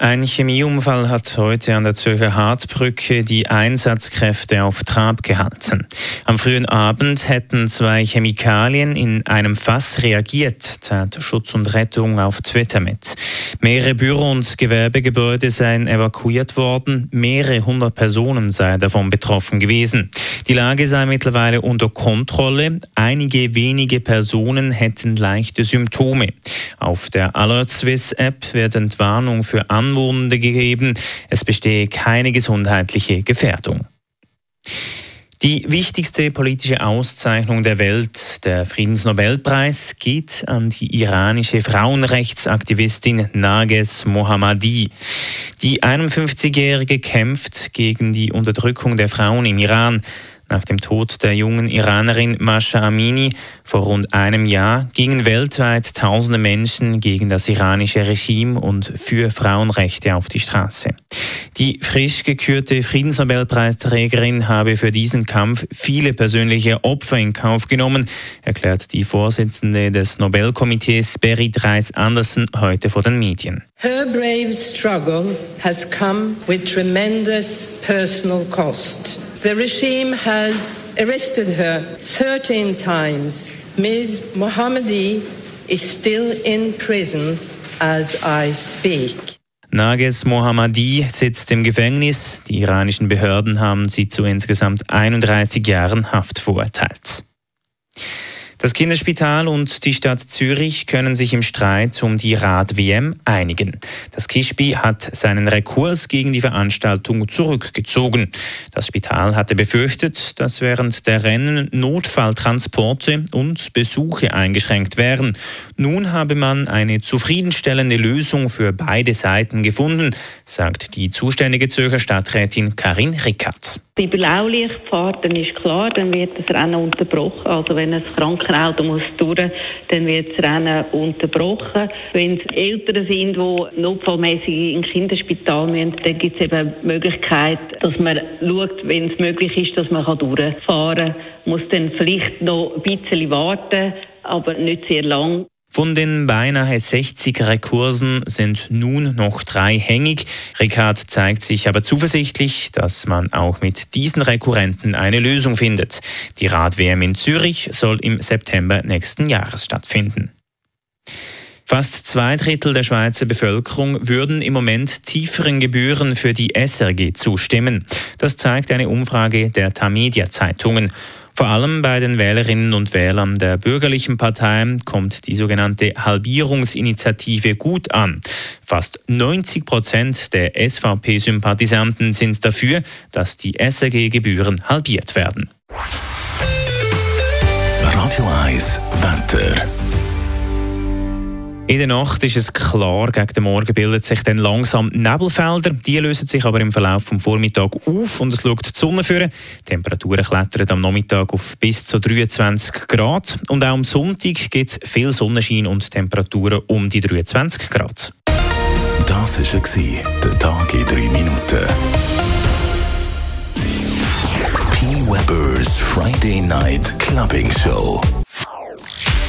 Ein Chemieunfall hat heute an der Zürcher Hartbrücke die Einsatzkräfte auf Trab gehalten. Am frühen Abend hätten zwei Chemikalien in einem Fass reagiert, teilt Schutz und Rettung auf Twitter mit. Mehrere Büro- und Gewerbegebäude seien evakuiert worden, mehrere hundert Personen seien davon betroffen gewesen. Die Lage sei mittlerweile unter Kontrolle, einige wenige Personen hätten leichte Symptome. Auf der Alert Swiss App wird Entwarnung für Anwohnende gegeben. Es bestehe keine gesundheitliche Gefährdung. Die wichtigste politische Auszeichnung der Welt, der Friedensnobelpreis, geht an die iranische Frauenrechtsaktivistin Nages Mohammadi. Die 51-Jährige kämpft gegen die Unterdrückung der Frauen im Iran. Nach dem Tod der jungen Iranerin Masha Amini vor rund einem Jahr gingen weltweit tausende Menschen gegen das iranische Regime und für Frauenrechte auf die Straße. Die frisch gekürte Friedensnobelpreisträgerin habe für diesen Kampf viele persönliche Opfer in Kauf genommen, erklärt die Vorsitzende des Nobelkomitees Berit Reis-Andersen heute vor den Medien. Her brave struggle has come with tremendous personal cost. The regime has arrested her 13 times. Ms. Mohammadi is still in prison as I speak. Nages Mohammadi sitzt im Gefängnis. Die iranischen Behörden haben sie zu insgesamt 31 Jahren Haft verurteilt. Das Kinderspital und die Stadt Zürich können sich im Streit um die Rad-WM einigen. Das Kispi hat seinen Rekurs gegen die Veranstaltung zurückgezogen. Das Spital hatte befürchtet, dass während der Rennen Notfalltransporte und Besuche eingeschränkt wären. Nun habe man eine zufriedenstellende Lösung für beide Seiten gefunden, sagt die zuständige Zürcher Stadträtin Karin Rickert. Bei Blaulichtfahrten ist klar, dann wird das Rennen unterbrochen. Also wenn ein Krankenauto muss durch, dann wird das Rennen unterbrochen. Wenn es Eltern sind, die notfallmäßig in Kinderspital müssen, dann gibt es eben die Möglichkeit, dass man schaut, wenn es möglich ist, dass man durchfahren kann. Muss dann vielleicht noch ein bisschen warten, aber nicht sehr lang. Von den beinahe 60 Rekursen sind nun noch drei hängig. Ricard zeigt sich aber zuversichtlich, dass man auch mit diesen Rekurrenten eine Lösung findet. Die Rad-WM in Zürich soll im September nächsten Jahres stattfinden. Fast zwei Drittel der Schweizer Bevölkerung würden im Moment tieferen Gebühren für die SRG zustimmen. Das zeigt eine Umfrage der Tamedia Zeitungen. Vor allem bei den Wählerinnen und Wählern der bürgerlichen Parteien kommt die sogenannte Halbierungsinitiative gut an. Fast 90 Prozent der SVP-Sympathisanten sind dafür, dass die SRG-Gebühren halbiert werden. Radio 1 Wetter. In der Nacht ist es klar, gegen den Morgen bilden sich dann langsam Nebelfelder. Die lösen sich aber im Verlauf des Vormittags auf und es schaut die Sonne führen. Temperaturen klettern am Nachmittag auf bis zu 23 Grad. Und auch am Sonntag gibt es viel Sonnenschein und Temperaturen um die 23 Grad. Das war der Tag in 3 Minuten. P. Weber's Friday Night Clubbing Show.